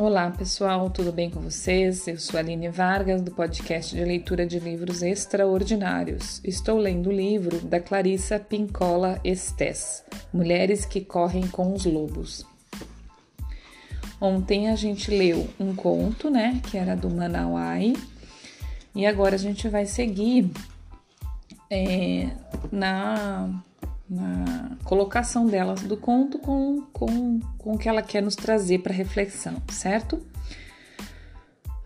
Olá pessoal, tudo bem com vocês? Eu sou Aline Vargas do podcast de leitura de livros extraordinários. Estou lendo o livro da Clarissa Pincola Estes, Mulheres que Correm com os Lobos. Ontem a gente leu um conto, né, que era do Manauai, e agora a gente vai seguir é, na na colocação delas do conto com, com, com o que ela quer nos trazer para reflexão, certo?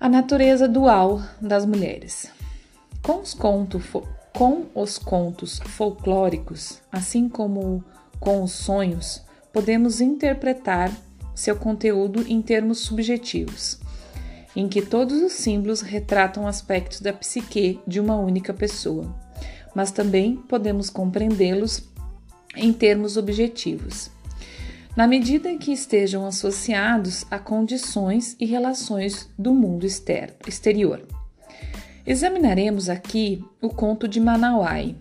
A natureza dual das mulheres. Com os, conto, com os contos folclóricos, assim como com os sonhos, podemos interpretar seu conteúdo em termos subjetivos, em que todos os símbolos retratam aspectos da psique de uma única pessoa, mas também podemos compreendê-los em termos objetivos, na medida que estejam associados a condições e relações do mundo exterior. Examinaremos aqui o conto de Manauai,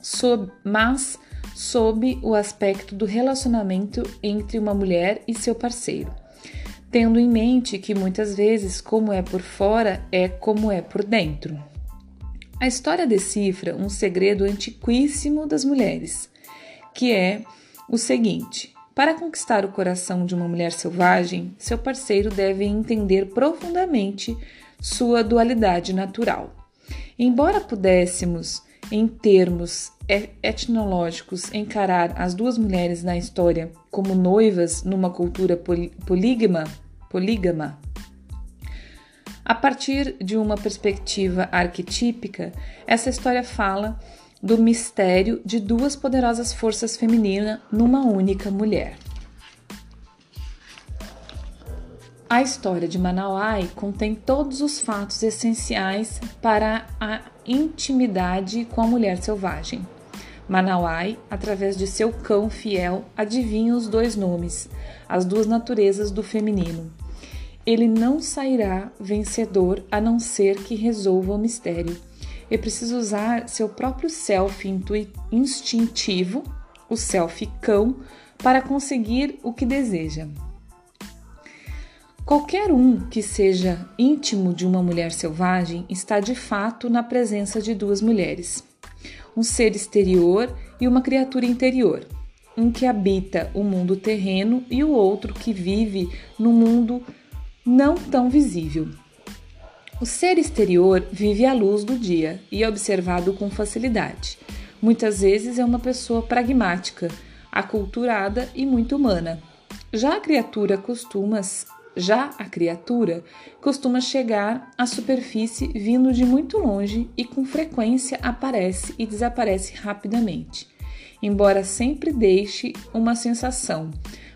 sob, mas sob o aspecto do relacionamento entre uma mulher e seu parceiro, tendo em mente que muitas vezes, como é por fora, é como é por dentro. A história decifra um segredo antiquíssimo das mulheres que é o seguinte: para conquistar o coração de uma mulher selvagem, seu parceiro deve entender profundamente sua dualidade natural. Embora pudéssemos, em termos etnológicos, encarar as duas mulheres na história como noivas numa cultura polígama, polígama, a partir de uma perspectiva arquetípica, essa história fala do mistério de duas poderosas forças femininas numa única mulher. A história de Manauai contém todos os fatos essenciais para a intimidade com a mulher selvagem. Manauai, através de seu cão fiel, adivinha os dois nomes, as duas naturezas do feminino. Ele não sairá vencedor a não ser que resolva o mistério é preciso usar seu próprio self instintivo, o self cão, para conseguir o que deseja. Qualquer um que seja íntimo de uma mulher selvagem está de fato na presença de duas mulheres, um ser exterior e uma criatura interior, um que habita o mundo terreno e o outro que vive no mundo não tão visível. O ser exterior vive à luz do dia e é observado com facilidade. Muitas vezes é uma pessoa pragmática, aculturada e muito humana. Já a criatura costuma já a criatura costuma chegar à superfície vindo de muito longe e com frequência aparece e desaparece rapidamente, embora sempre deixe uma sensação,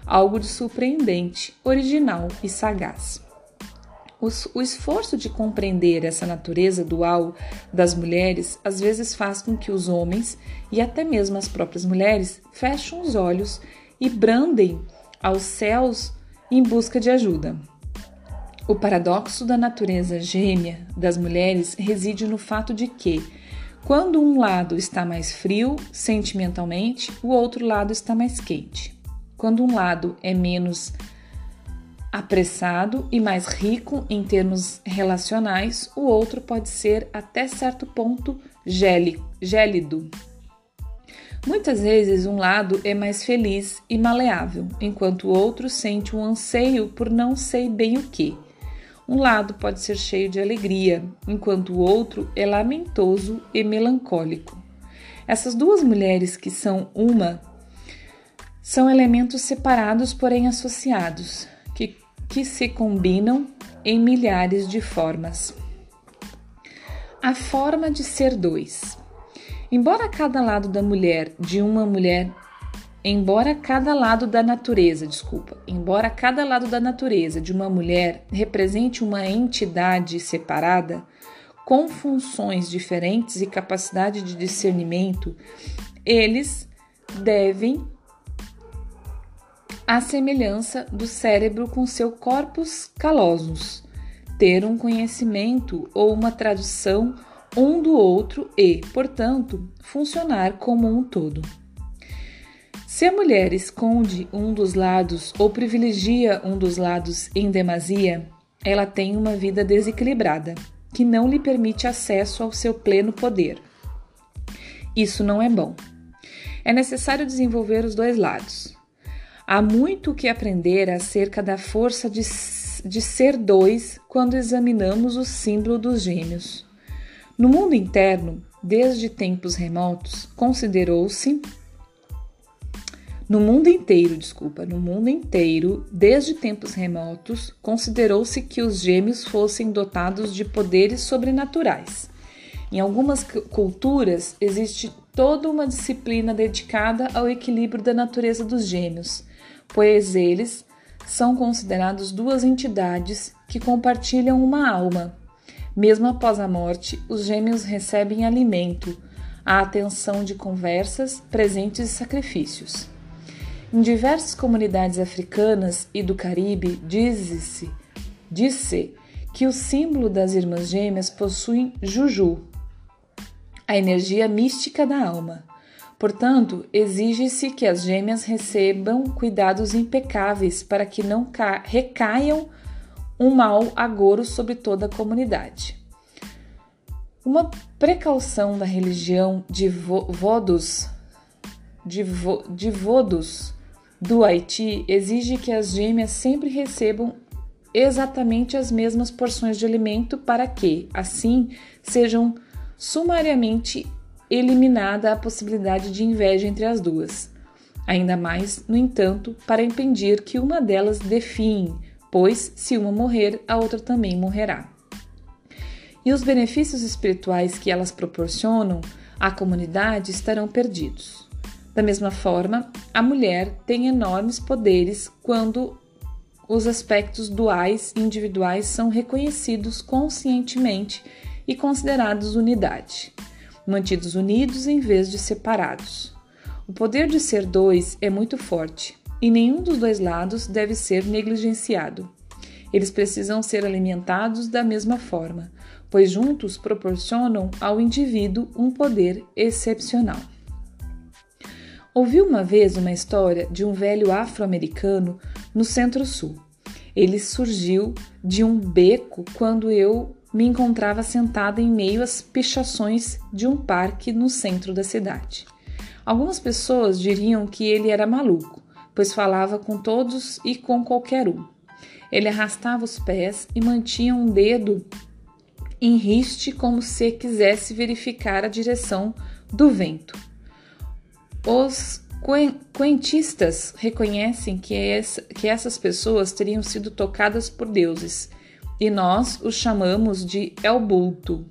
algo de surpreendente, original e sagaz. O esforço de compreender essa natureza dual das mulheres às vezes faz com que os homens e até mesmo as próprias mulheres fechem os olhos e brandem aos céus em busca de ajuda. O paradoxo da natureza gêmea das mulheres reside no fato de que, quando um lado está mais frio sentimentalmente, o outro lado está mais quente. Quando um lado é menos apressado e mais rico em termos relacionais, o outro pode ser até certo ponto gélido. Muitas vezes um lado é mais feliz e maleável, enquanto o outro sente um anseio por não sei bem o que. Um lado pode ser cheio de alegria, enquanto o outro é lamentoso e melancólico. Essas duas mulheres que são uma são elementos separados, porém associados, que se combinam em milhares de formas. A forma de ser dois. Embora cada lado da mulher de uma mulher, embora cada lado da natureza, desculpa, embora cada lado da natureza de uma mulher represente uma entidade separada, com funções diferentes e capacidade de discernimento, eles devem à semelhança do cérebro com seu corpus callosum, ter um conhecimento ou uma tradução um do outro e, portanto, funcionar como um todo. Se a mulher esconde um dos lados ou privilegia um dos lados em demasia, ela tem uma vida desequilibrada, que não lhe permite acesso ao seu pleno poder. Isso não é bom. É necessário desenvolver os dois lados. Há muito o que aprender acerca da força de, de ser dois quando examinamos o símbolo dos gêmeos. No mundo interno, desde tempos remotos, considerou-se no mundo inteiro, desculpa, no mundo inteiro, desde tempos remotos, considerou-se que os gêmeos fossem dotados de poderes sobrenaturais. Em algumas culturas existe toda uma disciplina dedicada ao equilíbrio da natureza dos gêmeos, pois eles são considerados duas entidades que compartilham uma alma. Mesmo após a morte, os gêmeos recebem alimento, a atenção de conversas, presentes e sacrifícios. Em diversas comunidades africanas e do Caribe, diz-se diz que o símbolo das irmãs gêmeas possui juju, a energia mística da alma. Portanto, exige-se que as gêmeas recebam cuidados impecáveis para que não recaiam um mal agouro sobre toda a comunidade. Uma precaução da religião de vodos, de, vo, de vodos do Haiti exige que as gêmeas sempre recebam exatamente as mesmas porções de alimento para que, assim, sejam sumariamente eliminada a possibilidade de inveja entre as duas. Ainda mais, no entanto, para impedir que uma delas define, pois se uma morrer, a outra também morrerá. E os benefícios espirituais que elas proporcionam à comunidade estarão perdidos. Da mesma forma, a mulher tem enormes poderes quando os aspectos duais e individuais são reconhecidos conscientemente e considerados unidade, mantidos unidos em vez de separados. O poder de ser dois é muito forte e nenhum dos dois lados deve ser negligenciado. Eles precisam ser alimentados da mesma forma, pois juntos proporcionam ao indivíduo um poder excepcional. Ouvi uma vez uma história de um velho afro-americano no Centro-Sul. Ele surgiu de um beco quando eu me encontrava sentada em meio às pichações de um parque no centro da cidade. Algumas pessoas diriam que ele era maluco, pois falava com todos e com qualquer um. Ele arrastava os pés e mantinha um dedo em riste como se quisesse verificar a direção do vento. Os quentistas reconhecem que, essa, que essas pessoas teriam sido tocadas por deuses e nós os chamamos de El Bulto,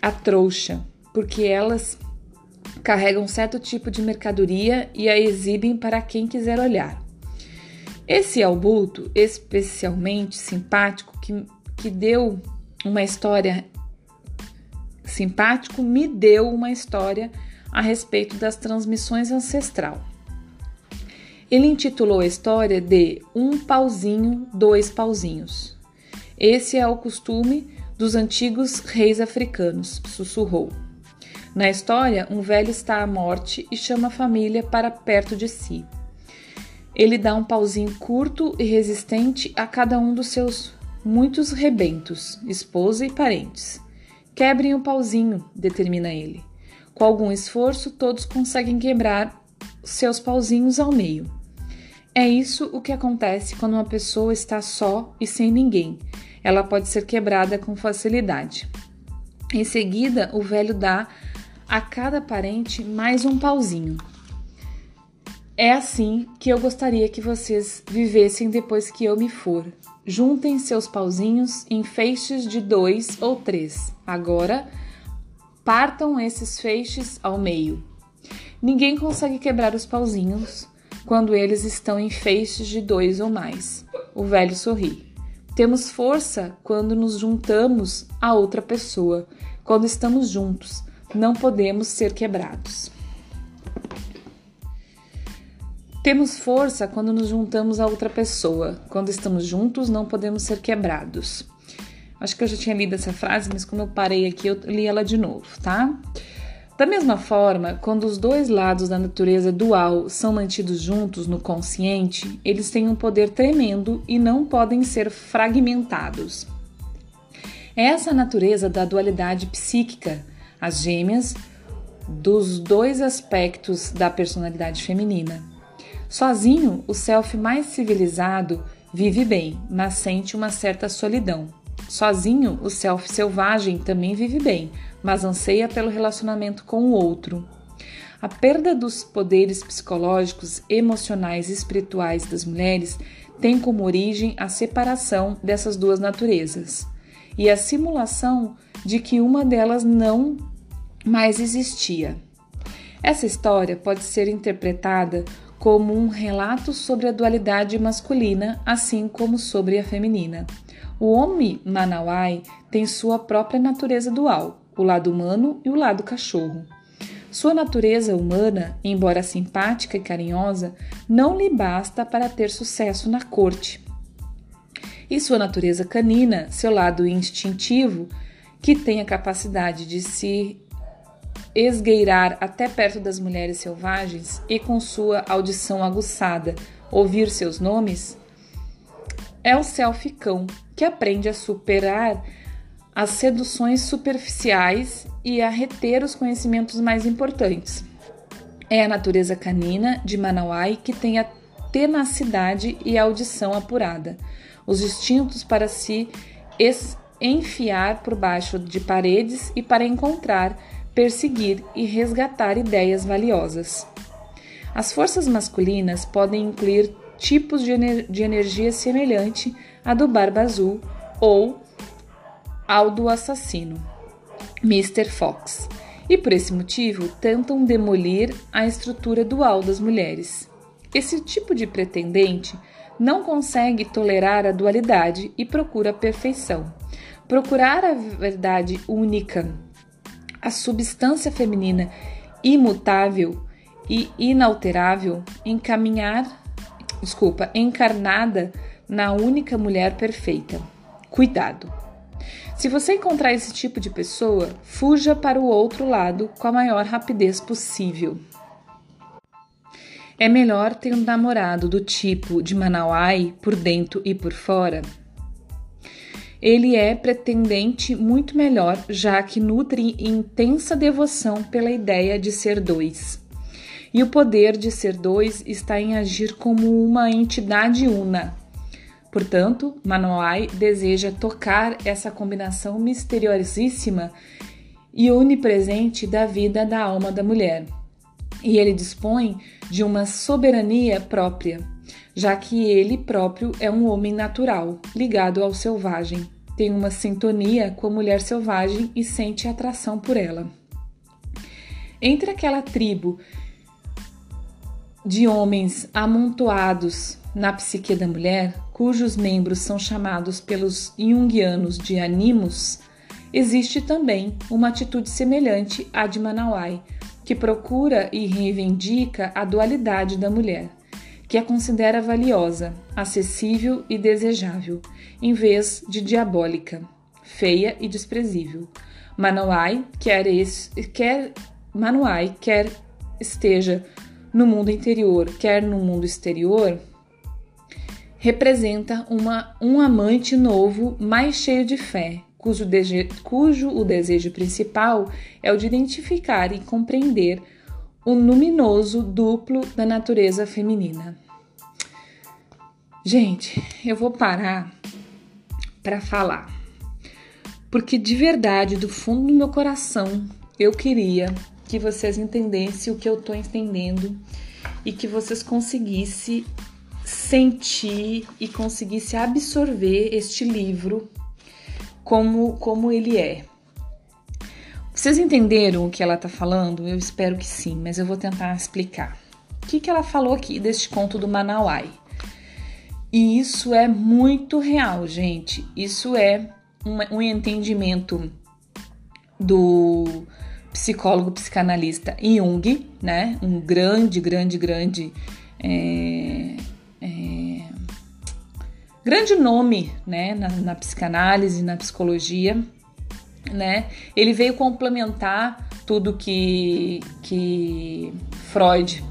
a trouxa, porque elas carregam certo tipo de mercadoria e a exibem para quem quiser olhar. Esse El Bulto, especialmente simpático, que, que deu uma história simpático, me deu uma história a respeito das transmissões ancestral. Ele intitulou a história de Um Pauzinho, Dois Pauzinhos. Esse é o costume dos antigos reis africanos, sussurrou. Na história, um velho está à morte e chama a família para perto de si. Ele dá um pauzinho curto e resistente a cada um dos seus muitos rebentos, esposa e parentes. Quebrem o pauzinho, determina ele. Com algum esforço, todos conseguem quebrar seus pauzinhos ao meio. É isso o que acontece quando uma pessoa está só e sem ninguém. Ela pode ser quebrada com facilidade. Em seguida, o velho dá a cada parente mais um pauzinho. É assim que eu gostaria que vocês vivessem depois que eu me for. Juntem seus pauzinhos em feixes de dois ou três. Agora, Partam esses feixes ao meio. Ninguém consegue quebrar os pauzinhos quando eles estão em feixes de dois ou mais. O velho sorri. Temos força quando nos juntamos a outra pessoa. Quando estamos juntos, não podemos ser quebrados. Temos força quando nos juntamos a outra pessoa. Quando estamos juntos, não podemos ser quebrados. Acho que eu já tinha lido essa frase, mas como eu parei aqui, eu li ela de novo, tá? Da mesma forma, quando os dois lados da natureza dual são mantidos juntos no consciente, eles têm um poder tremendo e não podem ser fragmentados. É essa natureza da dualidade psíquica, as gêmeas dos dois aspectos da personalidade feminina. Sozinho, o self mais civilizado vive bem, mas sente uma certa solidão. Sozinho, o self selvagem também vive bem, mas anseia pelo relacionamento com o outro. A perda dos poderes psicológicos, emocionais e espirituais das mulheres tem como origem a separação dessas duas naturezas e a simulação de que uma delas não mais existia. Essa história pode ser interpretada como um relato sobre a dualidade masculina, assim como sobre a feminina. O homem Manawai tem sua própria natureza dual, o lado humano e o lado cachorro. Sua natureza humana, embora simpática e carinhosa, não lhe basta para ter sucesso na corte. E sua natureza canina, seu lado instintivo, que tem a capacidade de se esgueirar até perto das mulheres selvagens e com sua audição aguçada ouvir seus nomes, é o self-cão que aprende a superar as seduções superficiais e a reter os conhecimentos mais importantes. É a natureza canina de Manawai que tem a tenacidade e a audição apurada, os instintos para se enfiar por baixo de paredes e para encontrar, perseguir e resgatar ideias valiosas. As forças masculinas podem incluir tipos de, ener de energia semelhante à do Barba Azul ou ao do assassino, Mr. Fox, e por esse motivo tentam demolir a estrutura dual das mulheres. Esse tipo de pretendente não consegue tolerar a dualidade e procura a perfeição. Procurar a verdade única, a substância feminina imutável e inalterável, encaminhar, desculpa, encarnada na única mulher perfeita. Cuidado! Se você encontrar esse tipo de pessoa, fuja para o outro lado com a maior rapidez possível. É melhor ter um namorado do tipo de Manauai por dentro e por fora? Ele é pretendente muito melhor, já que nutre intensa devoção pela ideia de ser dois. E o poder de ser dois está em agir como uma entidade una, Portanto, Manoai deseja tocar essa combinação misteriosíssima e onipresente da vida da alma da mulher. E ele dispõe de uma soberania própria, já que ele próprio é um homem natural, ligado ao selvagem. Tem uma sintonia com a mulher selvagem e sente atração por ela. Entre aquela tribo de homens amontoados na psique da mulher, cujos membros são chamados pelos junguianos de animus, existe também uma atitude semelhante à de Manawai, que procura e reivindica a dualidade da mulher, que a considera valiosa, acessível e desejável, em vez de diabólica, feia e desprezível. Manawai quer, esse, quer, quer esteja no mundo interior, quer no mundo exterior, representa uma, um amante novo, mais cheio de fé, cujo, dege, cujo o desejo principal é o de identificar e compreender o luminoso duplo da natureza feminina. Gente, eu vou parar para falar, porque de verdade, do fundo do meu coração, eu queria que vocês entendessem o que eu estou entendendo e que vocês conseguissem sentir e conseguisse absorver este livro como, como ele é. Vocês entenderam o que ela está falando? Eu espero que sim, mas eu vou tentar explicar. O que, que ela falou aqui deste conto do Manauai? E isso é muito real, gente. Isso é um, um entendimento do psicólogo psicanalista Jung, né? Um grande, grande, grande é, é, grande nome né, na, na psicanálise, na psicologia. Né? Ele veio complementar tudo que, que Freud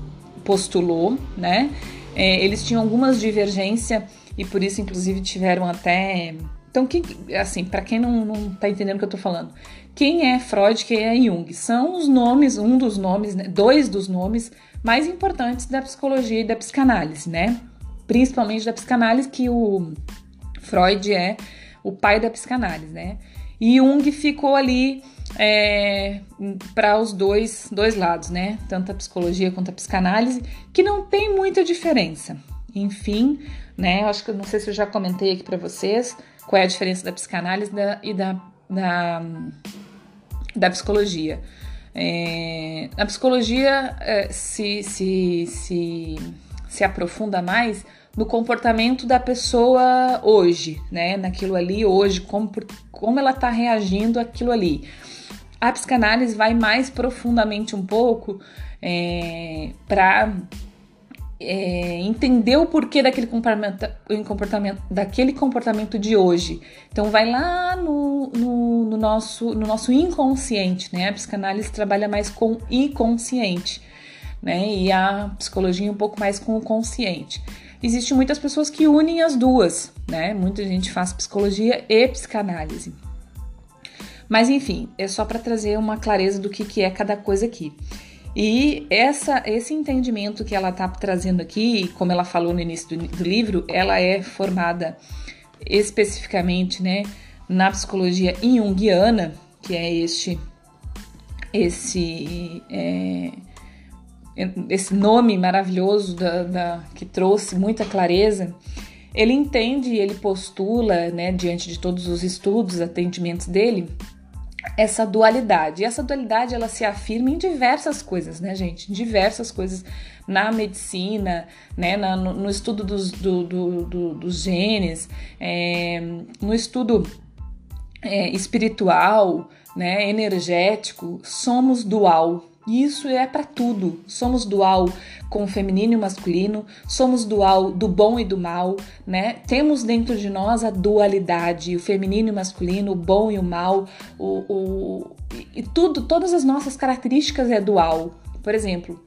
postulou, né? É, eles tinham algumas divergências e por isso, inclusive, tiveram até. Então, quem, assim, para quem não, não tá entendendo o que eu tô falando, quem é Freud, quem é Jung? São os nomes, um dos nomes, né, dois dos nomes mais importantes da psicologia e da psicanálise, né? Principalmente da psicanálise, que o Freud é o pai da psicanálise, né? E Jung ficou ali é, para os dois, dois lados, né? Tanto a psicologia quanto a psicanálise, que não tem muita diferença. Enfim, né? Acho que não sei se eu já comentei aqui para vocês qual é a diferença da psicanálise da, e da, da, da psicologia. É, a psicologia é, se, se, se, se aprofunda mais no comportamento da pessoa hoje, né? Naquilo ali hoje, como, como ela está reagindo àquilo ali. A psicanálise vai mais profundamente um pouco é, para é, entender o porquê daquele comportamento, comportamento, daquele comportamento de hoje. Então vai lá no, no, no, nosso, no nosso inconsciente, né? A psicanálise trabalha mais com inconsciente, né? E a psicologia um pouco mais com o consciente. Existem muitas pessoas que unem as duas, né? Muita gente faz psicologia e psicanálise. Mas enfim, é só para trazer uma clareza do que, que é cada coisa aqui. E essa, esse entendimento que ela está trazendo aqui, como ela falou no início do, do, livro, ela é formada especificamente né, na psicologia junguiana, que é este, esse, é, esse nome maravilhoso da, da, que trouxe muita clareza. Ele entende e ele postula, né, diante de todos os estudos, atendimentos dele, essa dualidade. E essa dualidade ela se afirma em diversas coisas, né, gente? Em diversas coisas na medicina, né, na, no, no, estudo dos, do, do, do, dos genes, é, no estudo é, espiritual, né, energético. Somos dual, e isso é para tudo. Somos dual com o feminino e o masculino, somos dual do bom e do mal, né? Temos dentro de nós a dualidade, o feminino e o masculino, o bom e o mal, o, o e tudo, todas as nossas características é dual. Por exemplo,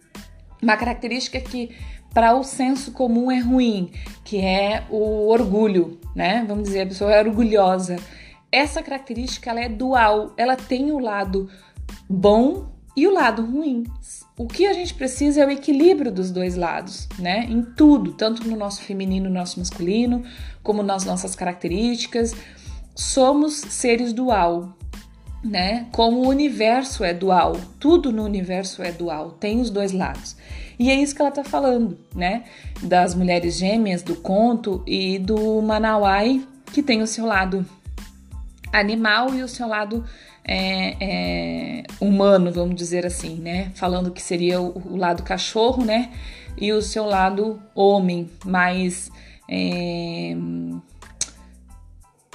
uma característica que para o senso comum é ruim, que é o orgulho, né? Vamos dizer, a pessoa é orgulhosa. Essa característica ela é dual, ela tem o lado bom e o lado ruim. O que a gente precisa é o equilíbrio dos dois lados, né? Em tudo, tanto no nosso feminino, no nosso masculino, como nas nossas características. Somos seres dual, né? Como o universo é dual, tudo no universo é dual, tem os dois lados. E é isso que ela tá falando, né? Das mulheres gêmeas, do conto e do Manauai, que tem o seu lado animal e o seu lado é, é, humano, vamos dizer assim, né? Falando que seria o, o, lado cachorro, né? E o seu lado homem, mais é,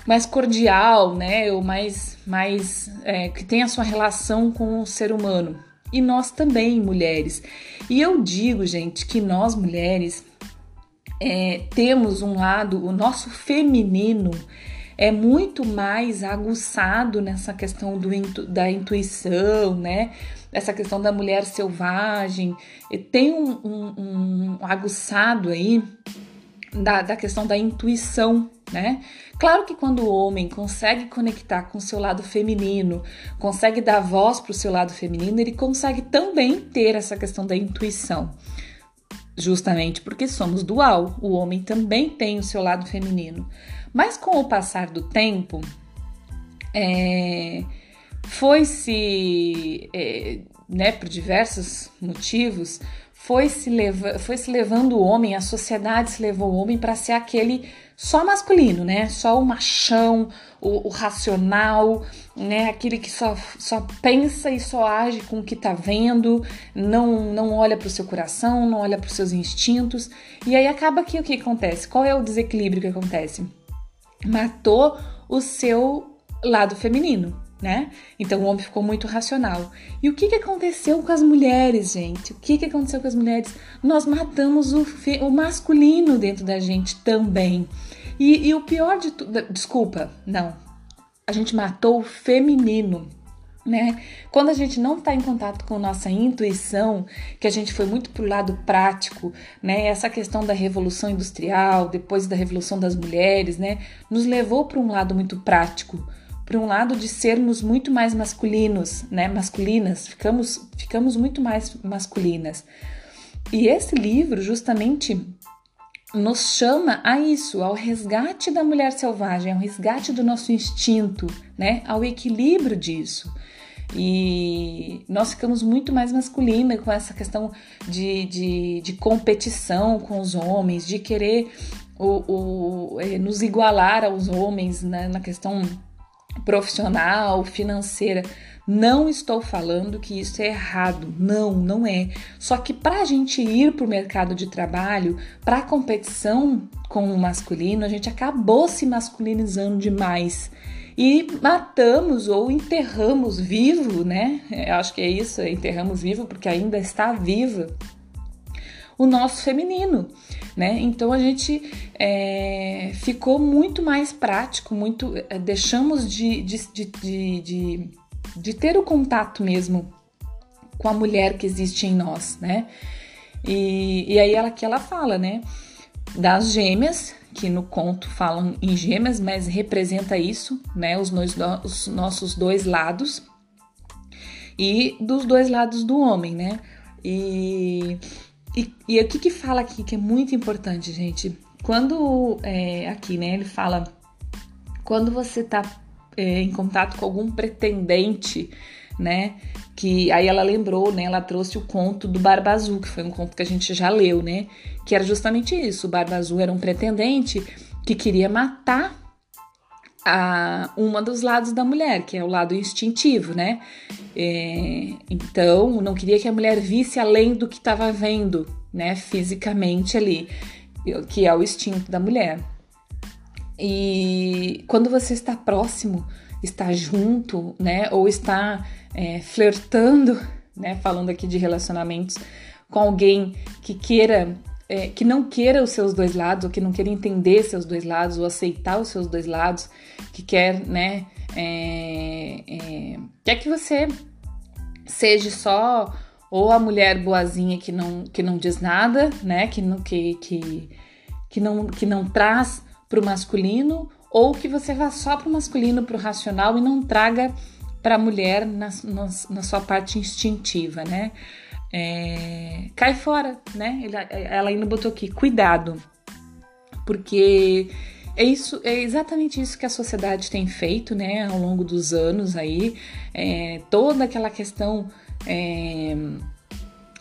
mais cordial, né? Ou mais, mais é, que tem a sua relação com o ser humano. E nós também, mulheres. E eu digo, gente, que nós mulheres é, temos um lado, o nosso feminino é muito mais aguçado nessa questão do, da intuição, né? Essa questão da mulher selvagem. Tem um, um, um aguçado aí da, da questão da intuição, né? Claro que quando o homem consegue conectar com o seu lado feminino, consegue dar voz para o seu lado feminino, ele consegue também ter essa questão da intuição. Justamente porque somos dual, o homem também tem o seu lado feminino. Mas com o passar do tempo, é, foi-se, é, né, por diversos motivos, foi se, leva, foi se levando o homem, a sociedade se levou o homem para ser aquele só masculino, né? Só o machão, o, o, racional, né? Aquele que só, só pensa e só age com o que tá vendo, não, não olha para o seu coração, não olha para os seus instintos. E aí acaba que o que acontece? Qual é o desequilíbrio que acontece? Matou o seu lado feminino, né? Então o homem ficou muito racional. E o que, que aconteceu com as mulheres, gente? O que, que aconteceu com as mulheres? Nós matamos o, o masculino dentro da gente também. E, e o pior de tudo. Desculpa, não. A gente matou o feminino. Né? Quando a gente não está em contato com nossa intuição, que a gente foi muito para o lado prático, né? Essa questão da revolução industrial, depois da revolução das mulheres, né? Nos levou para um lado muito prático, para um lado de sermos muito mais masculinos, né? Masculinas, ficamos, ficamos muito mais masculinas. E esse livro justamente nos chama a isso, ao resgate da mulher selvagem, ao resgate do nosso instinto, né? Ao equilíbrio disso. E nós ficamos muito mais masculina com essa questão de, de, de competição com os homens, de querer o, o, é, nos igualar aos homens né, na questão profissional, financeira. Não estou falando que isso é errado, não, não é. Só que para a gente ir para o mercado de trabalho, para a competição com o masculino, a gente acabou se masculinizando demais e matamos ou enterramos vivo, né? Eu acho que é isso, enterramos vivo porque ainda está viva o nosso feminino, né? Então a gente é, ficou muito mais prático, muito é, deixamos de, de, de, de, de ter o contato mesmo com a mulher que existe em nós, né? E, e aí ela que ela fala, né? Das gêmeas que no conto falam em gêmeas, mas representa isso, né? Os, os nossos dois lados e dos dois lados do homem, né? E, e, e o que que fala aqui que é muito importante, gente? Quando é, aqui, né? Ele fala quando você tá é, em contato com algum pretendente, né? Que aí ela lembrou, né? Ela trouxe o conto do Barba Azul, que foi um conto que a gente já leu, né? Que era justamente isso. O Barba Azul era um pretendente que queria matar a uma dos lados da mulher, que é o lado instintivo, né? É, então, não queria que a mulher visse além do que estava vendo, né? Fisicamente ali, que é o instinto da mulher. E quando você está próximo, está junto, né? Ou está é, flertando, né? Falando aqui de relacionamentos com alguém que queira, é, que não queira os seus dois lados, ou que não queira entender seus dois lados, ou aceitar os seus dois lados, que quer, né? É, é quer que você seja só ou a mulher boazinha que não, que não diz nada, né? Que não, que, que, que não, que não traz para o masculino, ou que você vá só para o masculino, para o racional e não traga para a mulher na, na, na, sua parte instintiva, né? É, cai fora, né? Ela ainda botou aqui, cuidado, porque é isso, é exatamente isso que a sociedade tem feito, né? Ao longo dos anos aí, é, toda aquela questão é,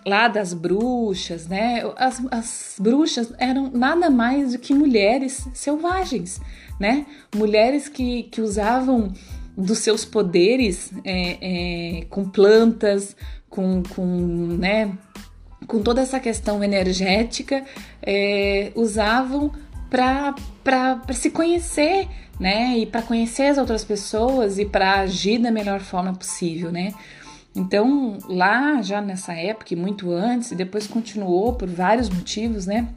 lá das bruxas, né? As, as bruxas eram nada mais do que mulheres selvagens, né? Mulheres que, que usavam dos seus poderes é, é, com plantas, com, com, né, com toda essa questão energética, é, usavam para se conhecer, né? E para conhecer as outras pessoas e para agir da melhor forma possível, né? Então, lá já nessa época, e muito antes, e depois continuou por vários motivos, né?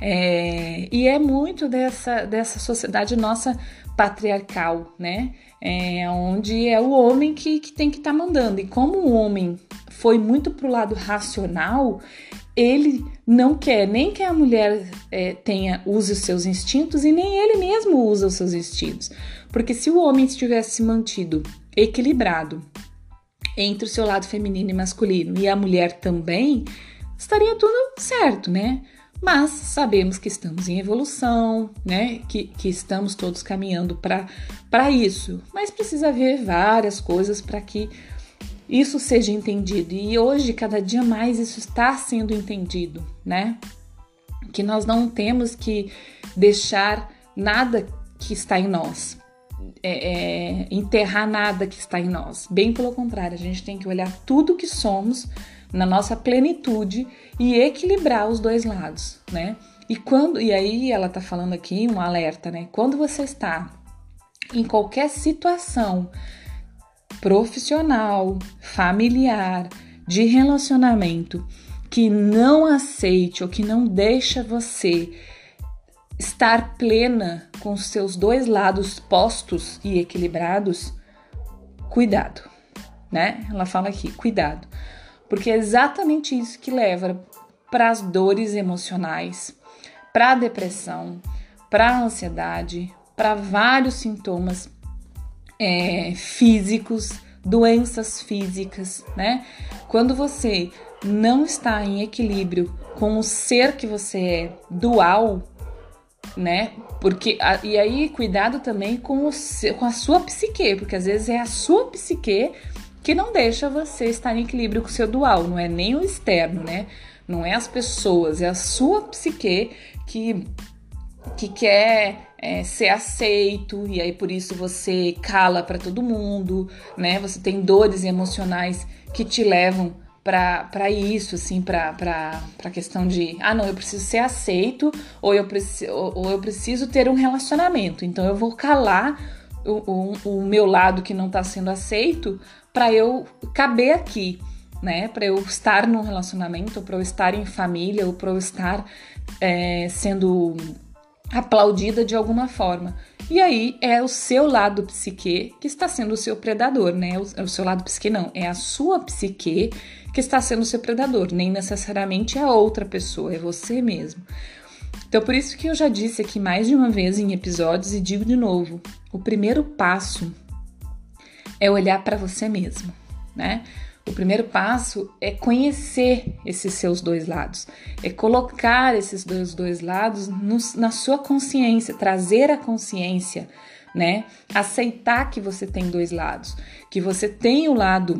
É, e é muito dessa, dessa sociedade nossa patriarcal, né? É, onde é o homem que, que tem que estar tá mandando. E como o homem foi muito pro lado racional, ele não quer nem que a mulher é, tenha use os seus instintos e nem ele mesmo usa os seus instintos. Porque se o homem tivesse mantido equilibrado entre o seu lado feminino e masculino e a mulher também, estaria tudo certo, né? mas sabemos que estamos em evolução, né? Que, que estamos todos caminhando para isso, mas precisa haver várias coisas para que isso seja entendido. E hoje, cada dia mais, isso está sendo entendido, né? Que nós não temos que deixar nada que está em nós, é, é, enterrar nada que está em nós. Bem pelo contrário, a gente tem que olhar tudo que somos na nossa plenitude e equilibrar os dois lados, né? E quando e aí ela tá falando aqui um alerta, né? Quando você está em qualquer situação profissional, familiar, de relacionamento que não aceite ou que não deixa você estar plena com seus dois lados postos e equilibrados, cuidado, né? Ela fala aqui, cuidado, porque é exatamente isso que leva para as dores emocionais, para a depressão, para a ansiedade, para vários sintomas é, físicos, doenças físicas, né? Quando você não está em equilíbrio com o ser que você é dual, né? Porque e aí cuidado também com, o, com a sua psique, porque às vezes é a sua psique que não deixa você estar em equilíbrio com o seu dual, não é nem o externo, né? Não é as pessoas, é a sua psique que que quer é, ser aceito e aí por isso você cala para todo mundo, né? Você tem dores emocionais que te levam para isso, assim, para a questão de, ah, não, eu preciso ser aceito ou eu, preciso, ou, eu preciso ter um relacionamento. Então eu vou calar o, o, o meu lado que não está sendo aceito para eu caber aqui, né? Para eu estar num relacionamento, para eu estar em família, ou para eu estar é, sendo aplaudida de alguma forma. E aí é o seu lado psique que está sendo o seu predador, né? O, o seu lado psique não, é a sua psique que está sendo seu predador, nem necessariamente a outra pessoa, é você mesmo. Então, por isso que eu já disse aqui mais de uma vez em episódios e digo de novo: o primeiro passo é olhar para você mesmo, né? O primeiro passo é conhecer esses seus dois lados, é colocar esses dois, dois lados no, na sua consciência, trazer a consciência, né? Aceitar que você tem dois lados, que você tem o lado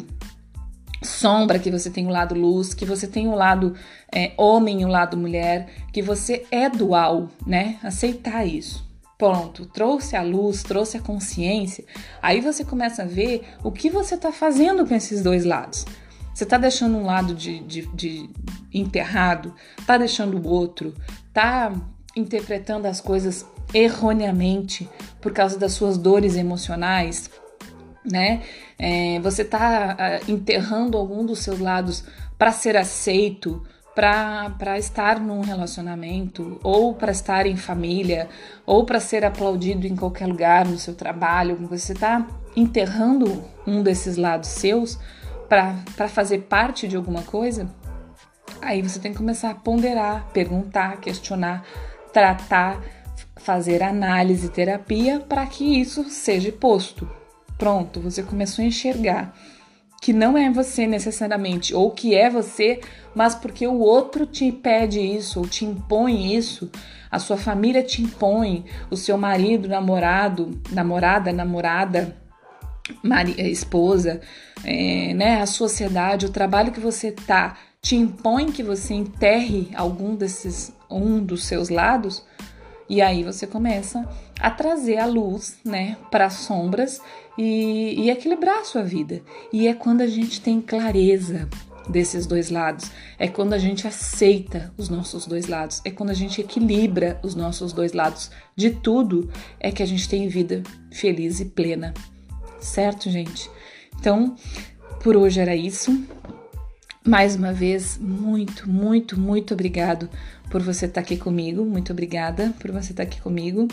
sombra, que você tem o lado luz, que você tem o lado é, homem e o lado mulher, que você é dual, né? Aceitar isso. Pronto, trouxe a luz, trouxe a consciência, aí você começa a ver o que você está fazendo com esses dois lados. Você está deixando um lado de, de, de enterrado, está deixando o outro, está interpretando as coisas erroneamente por causa das suas dores emocionais, né? É, você está uh, enterrando algum dos seus lados para ser aceito, para estar num relacionamento, ou para estar em família, ou para ser aplaudido em qualquer lugar, no seu trabalho. Você está enterrando um desses lados seus para fazer parte de alguma coisa. Aí você tem que começar a ponderar, perguntar, questionar, tratar, fazer análise, terapia para que isso seja posto. Pronto, você começou a enxergar que não é você necessariamente, ou que é você, mas porque o outro te pede isso, ou te impõe isso, a sua família te impõe, o seu marido, namorado, namorada, namorada, esposa, é, né, a sociedade, o trabalho que você tá, te impõe que você enterre algum desses, um dos seus lados, e aí você começa a trazer a luz, né, para as sombras e, e equilibrar a sua vida. E é quando a gente tem clareza desses dois lados, é quando a gente aceita os nossos dois lados, é quando a gente equilibra os nossos dois lados de tudo, é que a gente tem vida feliz e plena. Certo, gente? Então, por hoje era isso. Mais uma vez, muito, muito, muito obrigado por você estar aqui comigo. Muito obrigada por você estar aqui comigo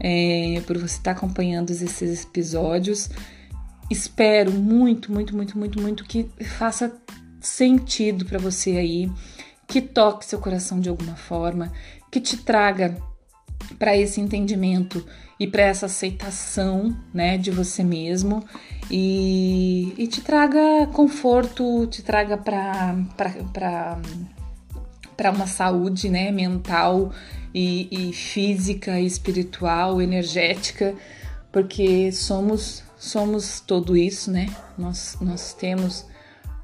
é, por você estar acompanhando esses episódios. Espero muito, muito, muito, muito, muito que faça sentido para você aí, que toque seu coração de alguma forma, que te traga para esse entendimento e para essa aceitação, né, de você mesmo e, e te traga conforto, te traga para para uma saúde, né, mental e, e física, espiritual, energética, porque somos somos tudo isso, né? Nós, nós temos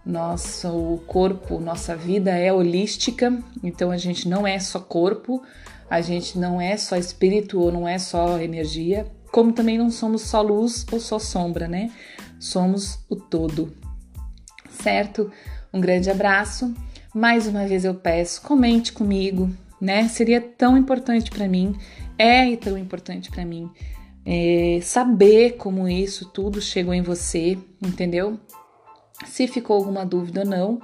nosso corpo, nossa vida é holística, então a gente não é só corpo, a gente não é só espírito ou não é só energia, como também não somos só luz ou só sombra, né? Somos o todo. Certo? Um grande abraço. Mais uma vez eu peço, comente comigo, né? Seria tão importante para mim, é tão importante para mim é, saber como isso tudo chegou em você, entendeu? Se ficou alguma dúvida ou não,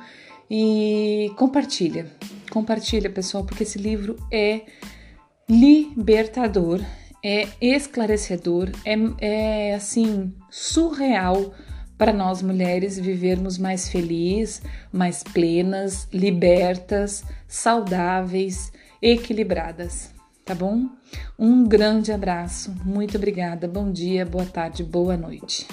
e compartilha, compartilha, pessoal, porque esse livro é libertador, é esclarecedor, é, é assim surreal para nós mulheres vivermos mais felizes, mais plenas, libertas, saudáveis, equilibradas, tá bom? Um grande abraço, muito obrigada, bom dia, boa tarde, boa noite.